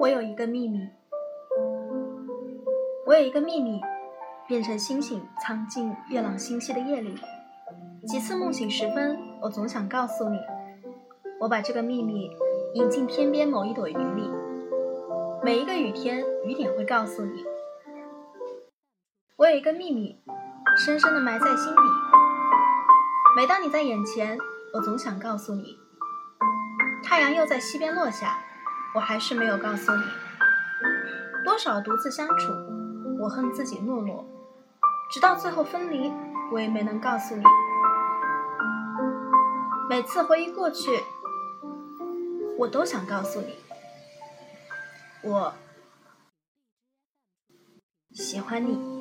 我有一个秘密，我有一个秘密，变成星星藏进月朗星稀的夜里。几次梦醒时分，我总想告诉你，我把这个秘密引进天边某一朵云里。每一个雨天，雨点会告诉你，我有一个秘密，深深的埋在心底。每当你在眼前，我总想告诉你，太阳又在西边落下。我还是没有告诉你，多少独自相处，我恨自己懦弱，直到最后分离，我也没能告诉你。每次回忆过去，我都想告诉你，我喜欢你。